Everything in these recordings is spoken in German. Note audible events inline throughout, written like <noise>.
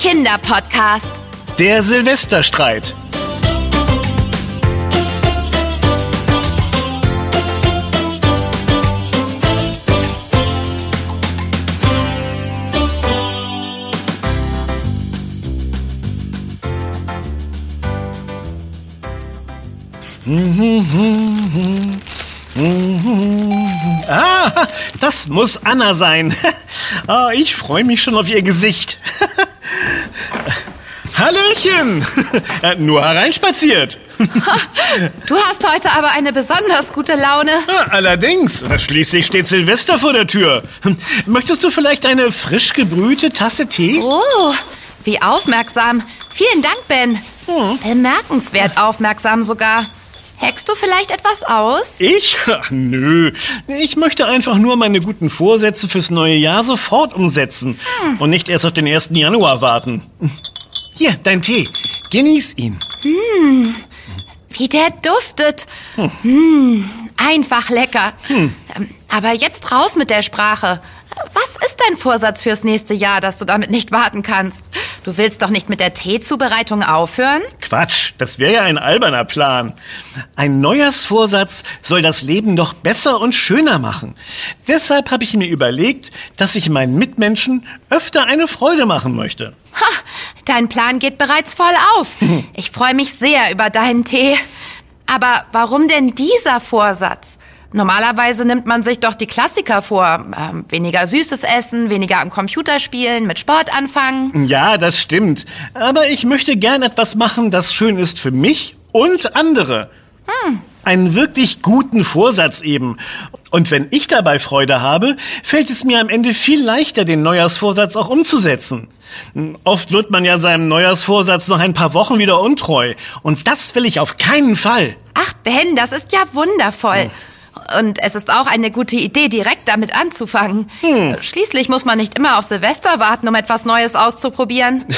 Kinderpodcast. Der Silvesterstreit. <laughs> Ah, das muss Anna sein. <laughs> Ah, ich freue mich schon auf ihr Gesicht. <laughs> Hallöchen! <laughs> Nur hereinspaziert. Du hast heute aber eine besonders gute Laune. Allerdings, schließlich steht Silvester vor der Tür. Möchtest du vielleicht eine frisch gebrühte Tasse Tee? Oh, wie aufmerksam. Vielen Dank, Ben. Bemerkenswert aufmerksam sogar. Hackst du vielleicht etwas aus? Ich? Ach, nö. Ich möchte einfach nur meine guten Vorsätze fürs neue Jahr sofort umsetzen und nicht erst auf den 1. Januar warten. Hier, dein Tee. Genieß ihn. Wie der duftet. Hm, einfach lecker. Ähm, Aber jetzt raus mit der Sprache. Was ist dein Vorsatz fürs nächste Jahr, dass du damit nicht warten kannst? Du willst doch nicht mit der Teezubereitung aufhören? Quatsch, das wäre ja ein alberner Plan. Ein Neujahrsvorsatz soll das Leben doch besser und schöner machen. Deshalb habe ich mir überlegt, dass ich meinen Mitmenschen öfter eine Freude machen möchte. Ha, dein Plan geht bereits voll auf. <laughs> Ich freue mich sehr über deinen Tee. Aber warum denn dieser Vorsatz? Normalerweise nimmt man sich doch die Klassiker vor. Ähm, weniger süßes Essen, weniger am Computer spielen, mit Sport anfangen. Ja, das stimmt. Aber ich möchte gern etwas machen, das schön ist für mich und andere. Einen wirklich guten Vorsatz eben. Und wenn ich dabei Freude habe, fällt es mir am Ende viel leichter, den Neujahrsvorsatz auch umzusetzen. Oft wird man ja seinem Neujahrsvorsatz noch ein paar Wochen wieder untreu. Und das will ich auf keinen Fall. Ach Ben, das ist ja wundervoll. Und es ist auch eine gute Idee, direkt damit anzufangen. Schließlich muss man nicht immer auf Silvester warten, um etwas Neues auszuprobieren. <laughs>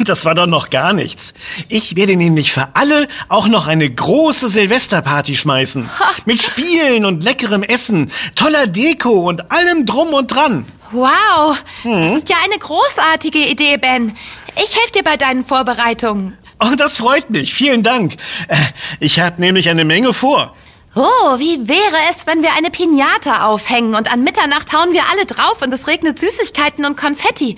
Das war doch noch gar nichts. Ich werde nämlich für alle auch noch eine große Silvesterparty schmeißen. Mit Spielen und leckerem Essen, toller Deko und allem drum und dran. Wow, das ist ja eine großartige Idee, Ben. Ich helfe dir bei deinen Vorbereitungen. Oh, das freut mich. Vielen Dank. Äh, Ich habe nämlich eine Menge vor. Oh, wie wäre es, wenn wir eine Pinata aufhängen und an Mitternacht hauen wir alle drauf und es regnet Süßigkeiten und Konfetti?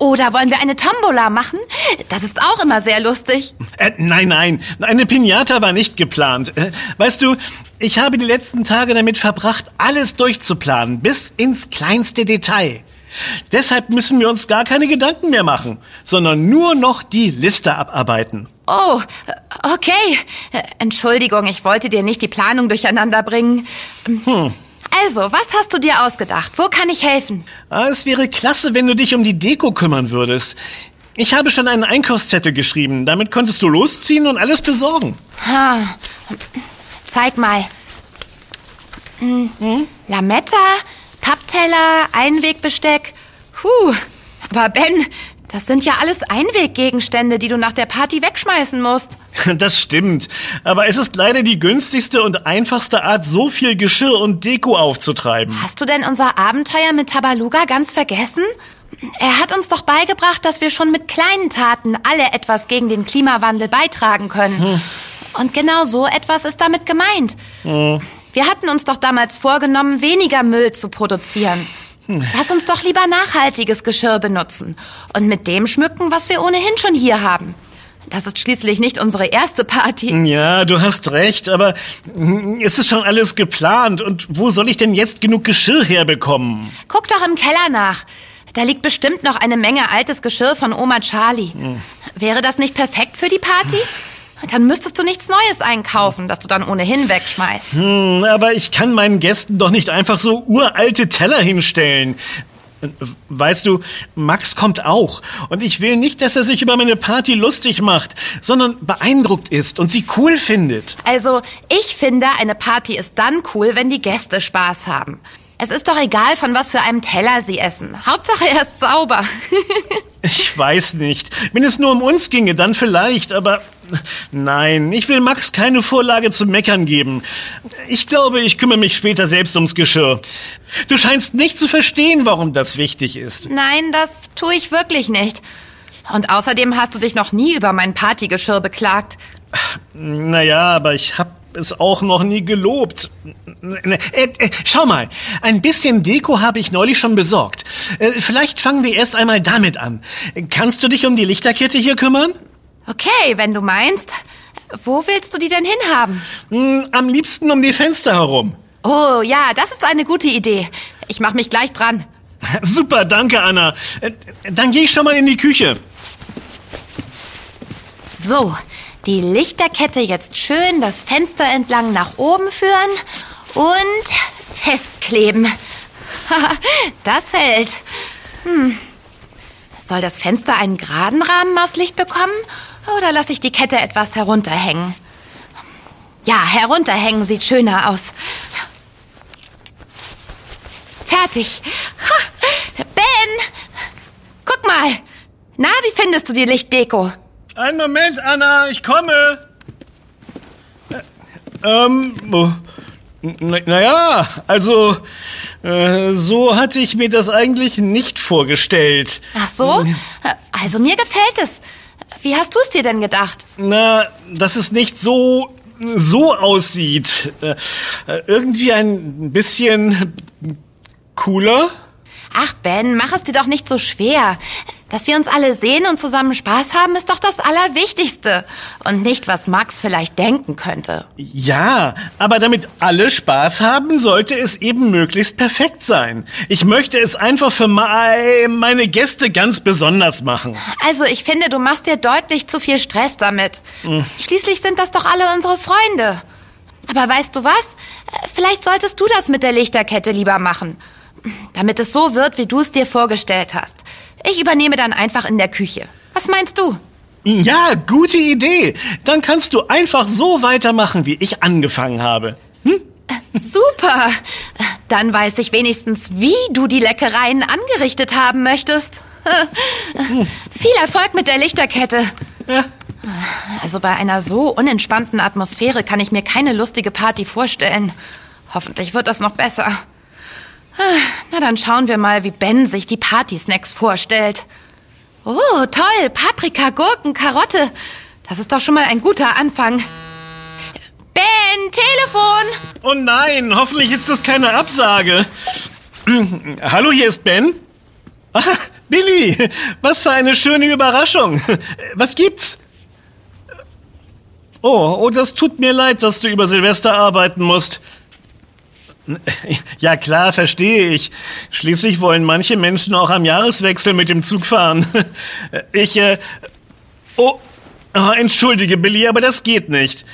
Oder wollen wir eine Tombola machen? Das ist auch immer sehr lustig. Äh, nein, nein, eine Pinata war nicht geplant. Äh, weißt du, ich habe die letzten Tage damit verbracht, alles durchzuplanen, bis ins kleinste Detail. Deshalb müssen wir uns gar keine Gedanken mehr machen, sondern nur noch die Liste abarbeiten. Oh, okay. Entschuldigung, ich wollte dir nicht die Planung durcheinander bringen. Also, was hast du dir ausgedacht? Wo kann ich helfen? Ah, Es wäre klasse, wenn du dich um die Deko kümmern würdest. Ich habe schon einen Einkaufszettel geschrieben. Damit konntest du losziehen und alles besorgen. Ha. Zeig mal. Hm. Lametta, Pappteller, Einwegbesteck. Puh. Aber Ben, das sind ja alles Einweggegenstände, die du nach der Party wegschmeißen musst. <laughs> Das stimmt. Aber es ist leider die günstigste und einfachste Art, so viel Geschirr und Deko aufzutreiben. Hast du denn unser Abenteuer mit Tabaluga ganz vergessen? Er hat uns doch beigebracht, dass wir schon mit kleinen Taten alle etwas gegen den Klimawandel beitragen können. Und genau so etwas ist damit gemeint. Wir hatten uns doch damals vorgenommen, weniger Müll zu produzieren. Lass uns doch lieber nachhaltiges Geschirr benutzen und mit dem schmücken, was wir ohnehin schon hier haben. Das ist schließlich nicht unsere erste Party. Ja, du hast recht, aber es ist schon alles geplant. Und wo soll ich denn jetzt genug Geschirr herbekommen? Guck doch im Keller nach. Da liegt bestimmt noch eine Menge altes Geschirr von Oma Charlie. Wäre das nicht perfekt für die Party? <laughs> Dann müsstest du nichts Neues einkaufen, das du dann ohnehin wegschmeißt. Hm, aber ich kann meinen Gästen doch nicht einfach so uralte Teller hinstellen. Weißt du, Max kommt auch. Und ich will nicht, dass er sich über meine Party lustig macht, sondern beeindruckt ist und sie cool findet. Also, ich finde, eine Party ist dann cool, wenn die Gäste Spaß haben. Es ist doch egal, von was für einem Teller sie essen. Hauptsache, er ist sauber. <laughs> Ich weiß nicht. Wenn es nur um uns ginge, dann vielleicht, aber nein, ich will Max keine Vorlage zum Meckern geben. Ich glaube, ich kümmere mich später selbst ums Geschirr. Du scheinst nicht zu verstehen, warum das wichtig ist. Nein, das tue ich wirklich nicht. Und außerdem hast du dich noch nie über mein Partygeschirr beklagt. Naja, aber ich hab es auch noch nie gelobt. Äh, äh, schau mal, ein bisschen Deko habe ich neulich schon besorgt. Äh, vielleicht fangen wir erst einmal damit an. Kannst du dich um die Lichterkette hier kümmern? Okay, wenn du meinst. Wo willst du die denn hinhaben? Hm, am liebsten um die Fenster herum. Oh ja, das ist eine gute Idee. Ich mach mich gleich dran. <laughs> Super, danke, Anna. Äh, dann gehe ich schon mal in die Küche. So, die Lichterkette jetzt schön das Fenster entlang nach oben führen und festkleben. <laughs> das hält. Hm. Soll das Fenster einen geraden Rahmen aus Licht bekommen oder lasse ich die Kette etwas herunterhängen? Ja, herunterhängen sieht schöner aus. Fertig. Ben! Guck mal. Na, wie findest du die Lichtdeko? Einen Moment, Anna, ich komme. Ähm, naja, also, äh, so hatte ich mir das eigentlich nicht vorgestellt. Ach so? Also mir gefällt es. Wie hast du es dir denn gedacht? Na, dass es nicht so so aussieht. Äh, irgendwie ein bisschen cooler. Ach Ben, mach es dir doch nicht so schwer. Dass wir uns alle sehen und zusammen Spaß haben, ist doch das Allerwichtigste. Und nicht, was Max vielleicht denken könnte. Ja, aber damit alle Spaß haben, sollte es eben möglichst perfekt sein. Ich möchte es einfach für meine Gäste ganz besonders machen. Also ich finde, du machst dir deutlich zu viel Stress damit. Hm. Schließlich sind das doch alle unsere Freunde. Aber weißt du was? Vielleicht solltest du das mit der Lichterkette lieber machen. Damit es so wird, wie du es dir vorgestellt hast. Ich übernehme dann einfach in der Küche. Was meinst du? Ja, gute Idee. Dann kannst du einfach so weitermachen, wie ich angefangen habe. Hm? Super. Dann weiß ich wenigstens, wie du die Leckereien angerichtet haben möchtest. Hm. Viel Erfolg mit der Lichterkette. Ja. Also bei einer so unentspannten Atmosphäre kann ich mir keine lustige Party vorstellen. Hoffentlich wird das noch besser. Na, dann schauen wir mal, wie Ben sich die Party-Snacks vorstellt. Oh, toll. Paprika, Gurken, Karotte. Das ist doch schon mal ein guter Anfang. Ben, Telefon! Oh nein, hoffentlich ist das keine Absage. <clears throat> Hallo, hier ist Ben. Ah, Billy, was für eine schöne Überraschung. Was gibt's? Oh, oh, das tut mir leid, dass du über Silvester arbeiten musst. <laughs> Ja klar, verstehe ich. Schließlich wollen manche Menschen auch am Jahreswechsel mit dem Zug fahren. <laughs> Ich, äh, oh, oh entschuldige Billy, aber das geht nicht.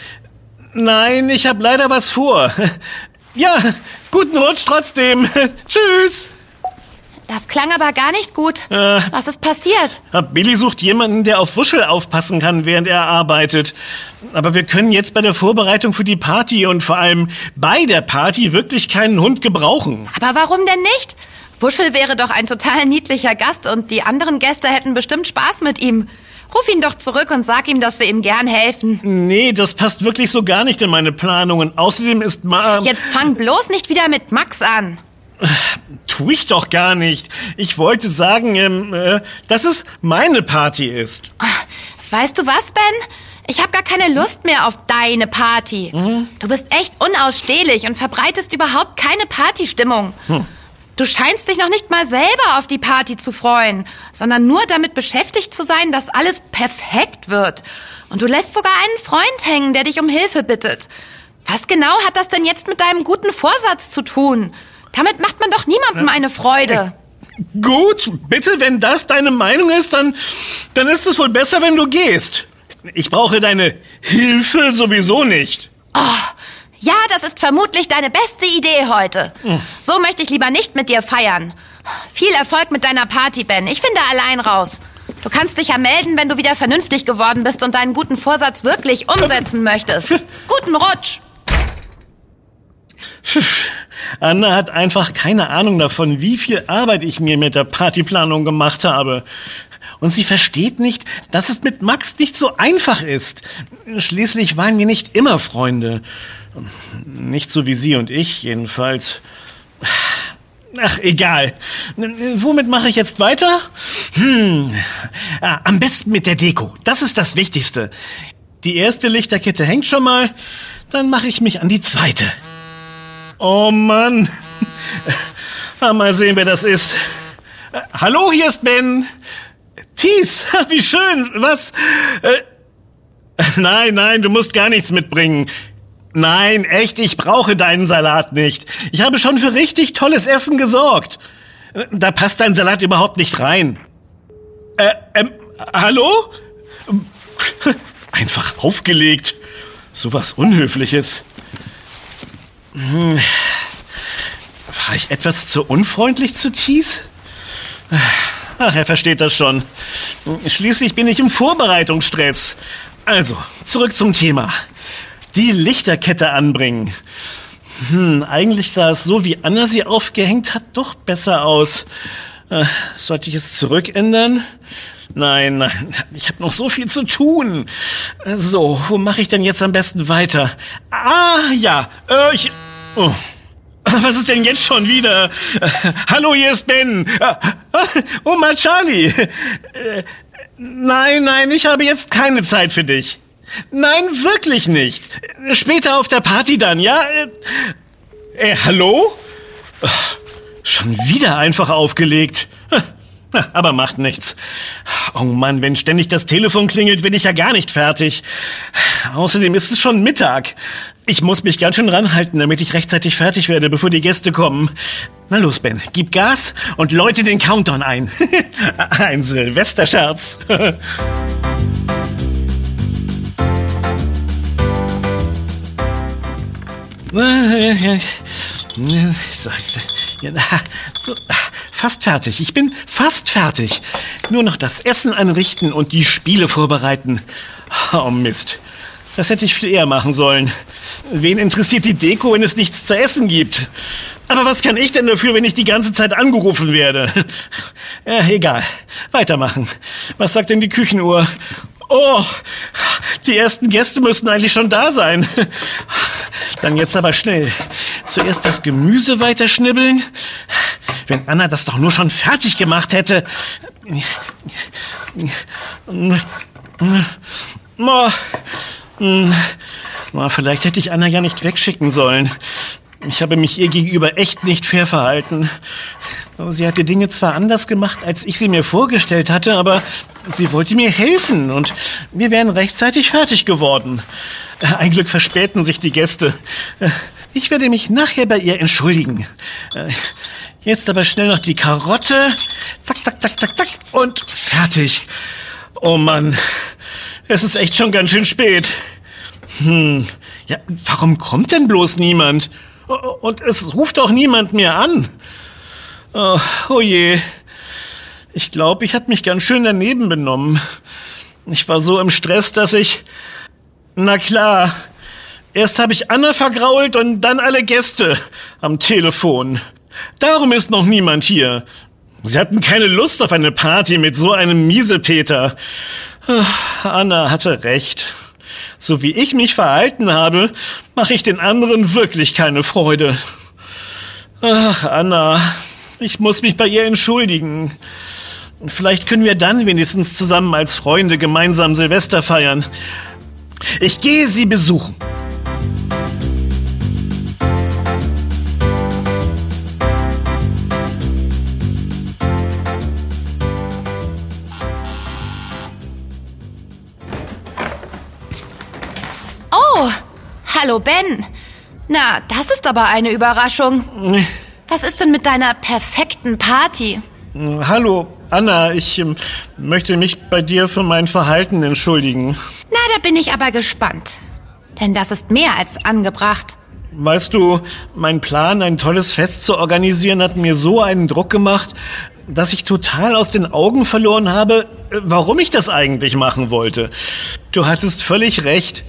Nein, ich habe leider was vor. <laughs> Ja, guten Rutsch trotzdem. Tschüss. Das klang aber gar nicht gut. Äh, Was ist passiert? Billy sucht jemanden, der auf Wuschel aufpassen kann, während er arbeitet. Aber wir können jetzt bei der Vorbereitung für die Party und vor allem bei der Party wirklich keinen Hund gebrauchen. Aber warum denn nicht? Wuschel wäre doch ein total niedlicher Gast und die anderen Gäste hätten bestimmt Spaß mit ihm. Ruf ihn doch zurück und sag ihm, dass wir ihm gern helfen. Nee, das passt wirklich so gar nicht in meine Planungen. Außerdem ist Ma... Jetzt fang bloß nicht wieder mit Max an. Tu ich doch gar nicht. Ich wollte sagen, ähm, äh, dass es meine Party ist. Weißt du was, Ben? Ich habe gar keine Lust mehr auf deine Party. Mhm. Du bist echt unausstehlich und verbreitest überhaupt keine Partystimmung. Hm. Du scheinst dich noch nicht mal selber auf die Party zu freuen, sondern nur damit beschäftigt zu sein, dass alles perfekt wird. Und du lässt sogar einen Freund hängen, der dich um Hilfe bittet. Was genau hat das denn jetzt mit deinem guten Vorsatz zu tun? Damit macht man doch niemandem eine Freude. Gut, bitte, wenn das deine Meinung ist, dann, dann ist es wohl besser, wenn du gehst. Ich brauche deine Hilfe sowieso nicht. Oh, ja, das ist vermutlich deine beste Idee heute. Hm. So möchte ich lieber nicht mit dir feiern. Viel Erfolg mit deiner Party, Ben. Ich finde allein raus. Du kannst dich ja melden, wenn du wieder vernünftig geworden bist und deinen guten Vorsatz wirklich umsetzen möchtest. Guten Rutsch! <laughs> Anna hat einfach keine Ahnung davon, wie viel Arbeit ich mir mit der Partyplanung gemacht habe. Und sie versteht nicht, dass es mit Max nicht so einfach ist. Schließlich waren wir nicht immer Freunde. Nicht so wie sie und ich, jedenfalls. Ach, egal. Womit mache ich jetzt weiter? Hm, ah, am besten mit der Deko. Das ist das Wichtigste. Die erste Lichterkette hängt schon mal, dann mache ich mich an die zweite. Oh Mann. <laughs> Mal sehen, wer das ist. Hallo, hier ist Ben. Thies, <laughs> wie schön. Was? Äh, <laughs> nein, nein, du musst gar nichts mitbringen. Nein, echt, ich brauche deinen Salat nicht. Ich habe schon für richtig tolles Essen gesorgt. Da passt dein Salat überhaupt nicht rein. Äh, ähm, hallo? Einfach aufgelegt. So was Unhöfliches. Hm. War ich etwas zu unfreundlich zu Thies? Ach, er versteht das schon. Schließlich bin ich im Vorbereitungsstress. Also, zurück zum Thema. Die Lichterkette anbringen. Hm, eigentlich sah es so, wie Anna sie aufgehängt hat, doch besser aus. Äh, sollte ich es zurückändern? Nein, nein, ich habe noch so viel zu tun. So, wo mache ich denn jetzt am besten weiter? Ah, ja, äh, ich... Oh. Was ist denn jetzt schon wieder? Hallo, hier ist Ben. Oh, mal Charlie. Nein, nein, ich habe jetzt keine Zeit für dich. Nein, wirklich nicht. Später auf der Party dann, ja? Äh, hallo? Schon wieder einfach aufgelegt. Aber macht nichts. Oh Mann, wenn ständig das Telefon klingelt, bin ich ja gar nicht fertig. Außerdem ist es schon Mittag. Ich muss mich ganz schön ranhalten, damit ich rechtzeitig fertig werde, bevor die Gäste kommen. Na los, Ben, gib Gas und läute den Countdown ein. <laughs> ein Silvesterscherz. <laughs> So, fast fertig. Ich bin fast fertig. Nur noch das Essen anrichten und die Spiele vorbereiten. Oh Mist. Das hätte ich viel eher machen sollen. Wen interessiert die Deko, wenn es nichts zu essen gibt? Aber was kann ich denn dafür, wenn ich die ganze Zeit angerufen werde? Ja, egal. Weitermachen. Was sagt denn die Küchenuhr? Oh, die ersten Gäste müssten eigentlich schon da sein. Dann jetzt aber schnell. Zuerst das Gemüse weiterschnibbeln. Wenn Anna das doch nur schon fertig gemacht hätte. Oh, vielleicht hätte ich Anna ja nicht wegschicken sollen. Ich habe mich ihr gegenüber echt nicht fair verhalten. Sie hat die Dinge zwar anders gemacht, als ich sie mir vorgestellt hatte, aber sie wollte mir helfen und wir wären rechtzeitig fertig geworden. Ein Glück verspäten sich die Gäste. Ich werde mich nachher bei ihr entschuldigen. Jetzt aber schnell noch die Karotte. Zack, zack, zack, zack, zack. Und fertig. Oh Mann. Es ist echt schon ganz schön spät. Hm. Ja, warum kommt denn bloß niemand? Und es ruft auch niemand mehr an. Oh, oh je. Ich glaube, ich habe mich ganz schön daneben benommen. Ich war so im Stress, dass ich... Na klar. Erst habe ich Anna vergrault und dann alle Gäste am Telefon. Darum ist noch niemand hier. Sie hatten keine Lust auf eine Party mit so einem Miesepeter. Anna hatte recht. So wie ich mich verhalten habe, mache ich den anderen wirklich keine Freude. Ach, Anna, ich muss mich bei ihr entschuldigen. Vielleicht können wir dann wenigstens zusammen als Freunde gemeinsam Silvester feiern. Ich gehe sie besuchen. Hallo Ben. Na, das ist aber eine Überraschung. Was ist denn mit deiner perfekten Party? Hallo, Anna, ich ähm, möchte mich bei dir für mein Verhalten entschuldigen. Na, da bin ich aber gespannt. Denn das ist mehr als angebracht. Weißt du, mein Plan, ein tolles Fest zu organisieren, hat mir so einen Druck gemacht, dass ich total aus den Augen verloren habe, äh, warum ich das eigentlich machen wollte. Du hattest völlig recht.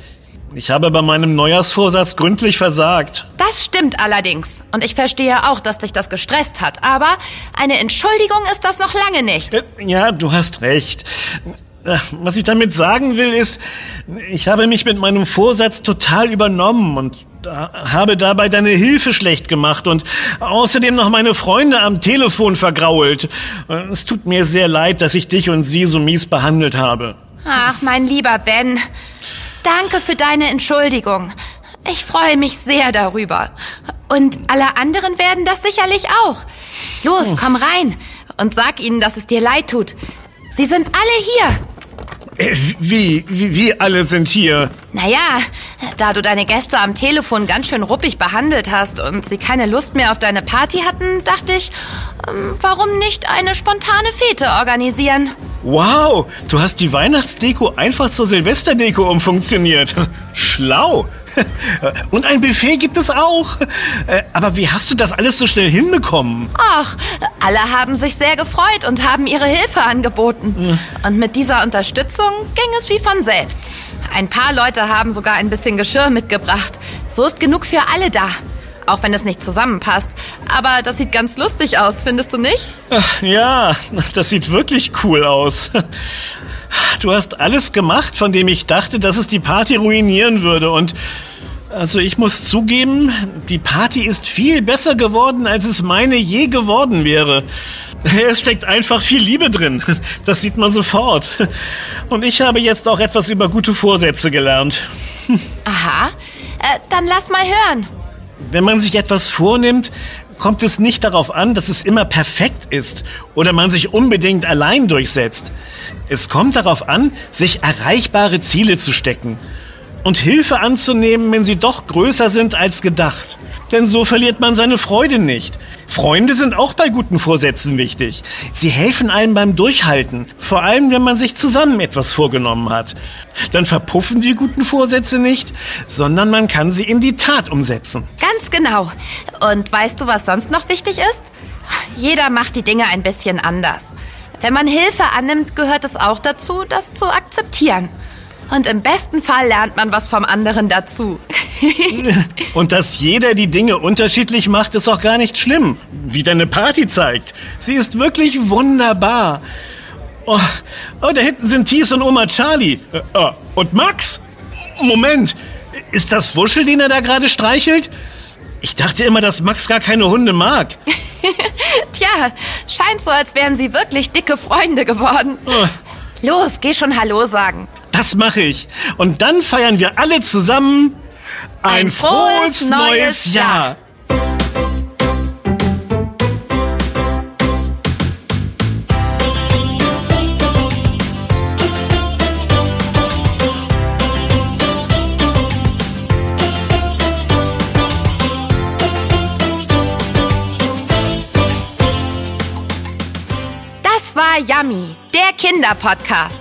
Ich habe bei meinem Neujahrsvorsatz gründlich versagt. Das stimmt allerdings. Und ich verstehe auch, dass dich das gestresst hat. Aber eine Entschuldigung ist das noch lange nicht. Äh, ja, du hast recht. Äh, Was ich damit sagen will, ist, ich habe mich mit meinem Vorsatz total übernommen und habe dabei deine Hilfe schlecht gemacht und außerdem noch meine Freunde am Telefon vergrault. Äh, Es tut mir sehr leid, dass ich dich und sie so mies behandelt habe. Ach, mein lieber Ben. Danke für deine Entschuldigung. Ich freue mich sehr darüber. Und alle anderen werden das sicherlich auch. Los, komm rein und sag ihnen, dass es dir leid tut. Sie sind alle hier. Wie, wie, wie alle sind hier? Naja, da du deine Gäste am Telefon ganz schön ruppig behandelt hast und sie keine Lust mehr auf deine Party hatten, dachte ich, ähm, warum nicht eine spontane Fete organisieren? Wow, du hast die Weihnachtsdeko einfach zur Silvesterdeko umfunktioniert. <laughs> Schlau. <laughs> Und ein Buffet gibt es auch. Äh, Aber wie hast du das alles so schnell hinbekommen? Ach, alle haben sich sehr gefreut und haben ihre Hilfe angeboten. Und mit dieser Unterstützung ging es wie von selbst. Ein paar Leute haben sogar ein bisschen Geschirr mitgebracht. So ist genug für alle da. Auch wenn es nicht zusammenpasst. Aber das sieht ganz lustig aus, findest du nicht? Ach, Ja, das sieht wirklich cool aus. Du hast alles gemacht, von dem ich dachte, dass es die Party ruinieren würde. Und also ich muss zugeben, die Party ist viel besser geworden, als es meine je geworden wäre. Es steckt einfach viel Liebe drin. Das sieht man sofort. Und ich habe jetzt auch etwas über gute Vorsätze gelernt. Aha. Äh, dann lass mal hören. Wenn man sich etwas vornimmt, kommt es nicht darauf an, dass es immer perfekt ist oder man sich unbedingt allein durchsetzt. Es kommt darauf an, sich erreichbare Ziele zu stecken und Hilfe anzunehmen, wenn sie doch größer sind als gedacht. Denn so verliert man seine Freude nicht. Freunde sind auch bei guten Vorsätzen wichtig. Sie helfen einem beim Durchhalten, vor allem wenn man sich zusammen etwas vorgenommen hat. Dann verpuffen die guten Vorsätze nicht, sondern man kann sie in die Tat umsetzen. Ganz genau. Und weißt du, was sonst noch wichtig ist? Jeder macht die Dinge ein bisschen anders. Wenn man Hilfe annimmt, gehört es auch dazu, das zu akzeptieren. Und im besten Fall lernt man was vom anderen dazu. <laughs> Und dass jeder die Dinge unterschiedlich macht, ist auch gar nicht schlimm. Wie deine Party zeigt. Sie ist wirklich wunderbar. Oh, oh da hinten sind Thies und Oma Charlie. Äh, oh, und Max? Moment, ist das Wuschel, den er da gerade streichelt? Ich dachte immer, dass Max gar keine Hunde mag. <laughs> Tja, scheint so, als wären sie wirklich dicke Freunde geworden. Oh, Los, geh schon Hallo sagen. Das mache ich. Und dann feiern wir alle zusammen ein, Ein frohes neues Jahr. Das war Yummy, der Kinderpodcast.